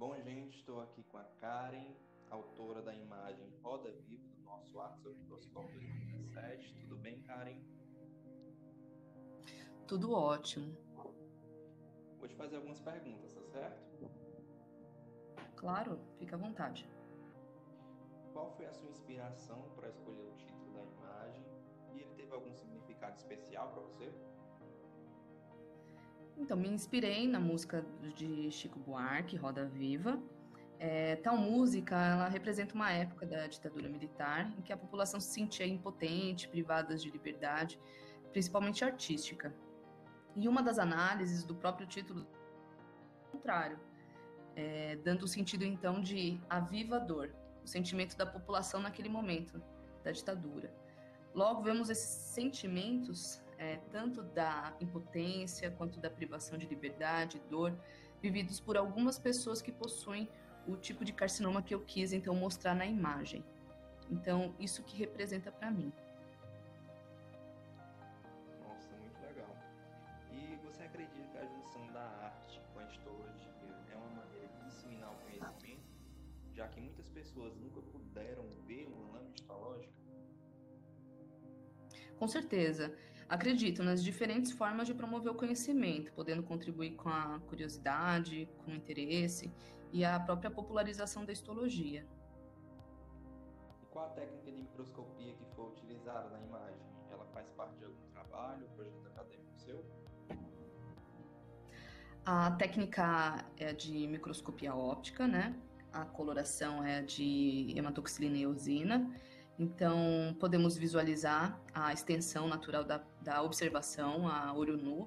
Bom, gente, estou aqui com a Karen, autora da imagem Roda Viva do nosso Arte sobre Microscópio 2017. Tudo bem, Karen? Tudo ótimo. Vou te fazer algumas perguntas, tá certo? Claro, fica à vontade. Qual foi a sua inspiração para escolher o título da imagem? E ele teve algum significado especial para você? Então, me inspirei na música de Chico Buarque, Roda Viva. É, tal música, ela representa uma época da ditadura militar em que a população se sentia impotente, privada de liberdade, principalmente artística. E uma das análises do próprio título é contrário, é, dando o sentido então de a viva dor, o sentimento da população naquele momento da ditadura. Logo, vemos esses sentimentos, é, tanto da impotência quanto da privação de liberdade, dor, vividos por algumas pessoas que possuem o tipo de carcinoma que eu quis então mostrar na imagem. Então, isso que representa para mim. Nossa, muito legal. E você acredita que a junção da arte com a histologia é uma maneira de disseminar o conhecimento, já que muitas pessoas nunca puderam ver uma lâmina histológica? Com certeza. Acredito nas diferentes formas de promover o conhecimento, podendo contribuir com a curiosidade, com o interesse e a própria popularização da histologia. E qual a técnica de microscopia que foi utilizada na imagem? Ela faz parte de algum trabalho, projeto acadêmico seu? A técnica é de microscopia óptica, né? A coloração é de hematoxilina e eosina então, podemos visualizar a extensão natural da, da observação a olho nu,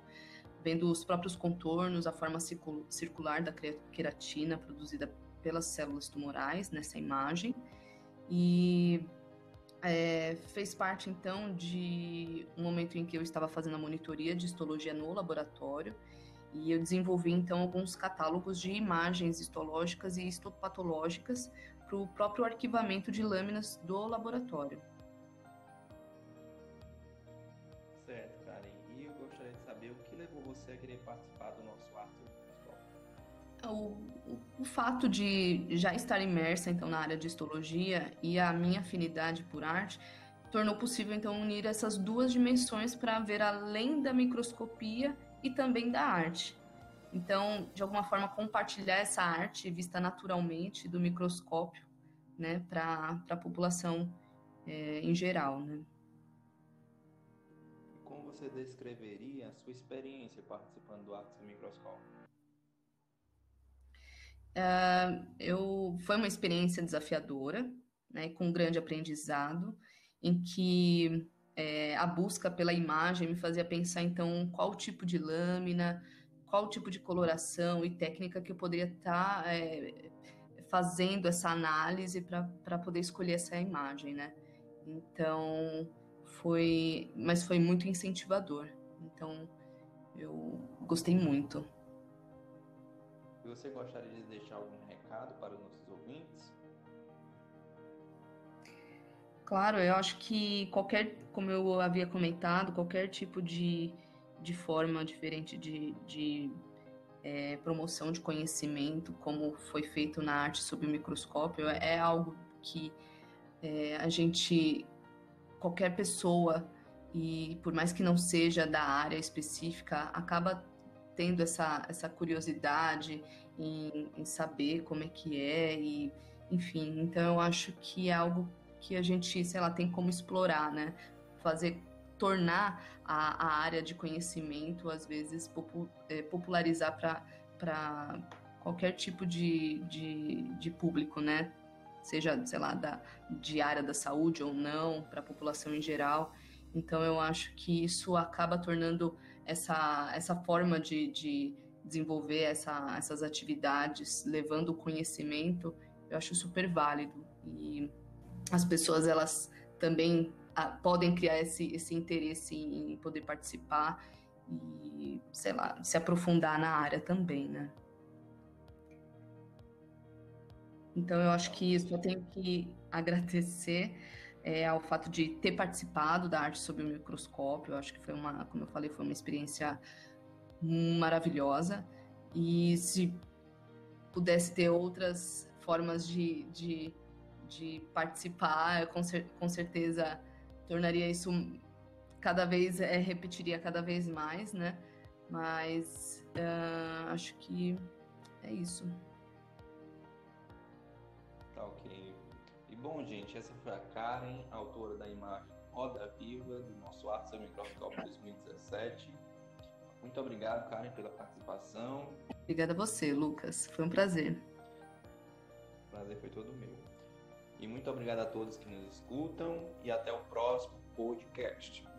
vendo os próprios contornos, a forma circular da queratina produzida pelas células tumorais nessa imagem. E é, fez parte, então, de um momento em que eu estava fazendo a monitoria de histologia no laboratório e eu desenvolvi então alguns catálogos de imagens histológicas e histopatológicas para o próprio arquivamento de lâminas do laboratório. Certo, Karen. E eu gostaria de saber o que levou você a querer participar do nosso ato o, o, o, fato de já estar imersa então na área de histologia e a minha afinidade por arte tornou possível então unir essas duas dimensões para ver além da microscopia e também da arte. Então, de alguma forma, compartilhar essa arte vista naturalmente do microscópio, né, para a população é, em geral, né. Como você descreveria a sua experiência participando do Artes do Microscópio? Uh, eu foi uma experiência desafiadora, né, com um grande aprendizado, em que é, a busca pela imagem me fazia pensar, então, qual tipo de lâmina, qual tipo de coloração e técnica que eu poderia estar tá, é, fazendo essa análise para poder escolher essa imagem, né? Então, foi. Mas foi muito incentivador. Então, eu gostei muito. E você gostaria de deixar algum recado para os nossos ouvintes? Claro, eu acho que qualquer, como eu havia comentado, qualquer tipo de, de forma diferente de, de é, promoção de conhecimento, como foi feito na arte sob o microscópio, é algo que é, a gente, qualquer pessoa, e por mais que não seja da área específica, acaba tendo essa, essa curiosidade em, em saber como é que é, e enfim, então eu acho que é algo que a gente, sei lá, tem como explorar, né? Fazer tornar a, a área de conhecimento, às vezes, popu, é, popularizar para qualquer tipo de, de, de, público, né? Seja, sei lá, da, de área da saúde ou não, para a população em geral. Então, eu acho que isso acaba tornando essa, essa forma de, de desenvolver essa, essas atividades, levando o conhecimento, eu acho super válido. E as pessoas elas também podem criar esse, esse interesse em poder participar e, sei lá, se aprofundar na área também, né? Então eu acho que eu tenho que agradecer é, ao fato de ter participado da arte sob o microscópio. Eu acho que foi uma, como eu falei, foi uma experiência maravilhosa. E se pudesse ter outras formas de, de, de participar, com, cer com certeza tornaria isso cada vez, é, repetiria cada vez mais, né? Mas uh, acho que é isso. Tá ok. E bom, gente, essa foi a Karen, autora da imagem Roda Viva do nosso Arte Microscópio 2017. Muito obrigado, Karen, pela participação. Obrigada a você, Lucas. Foi um prazer. O prazer foi todo meu. E muito obrigado a todos que nos escutam e até o próximo podcast.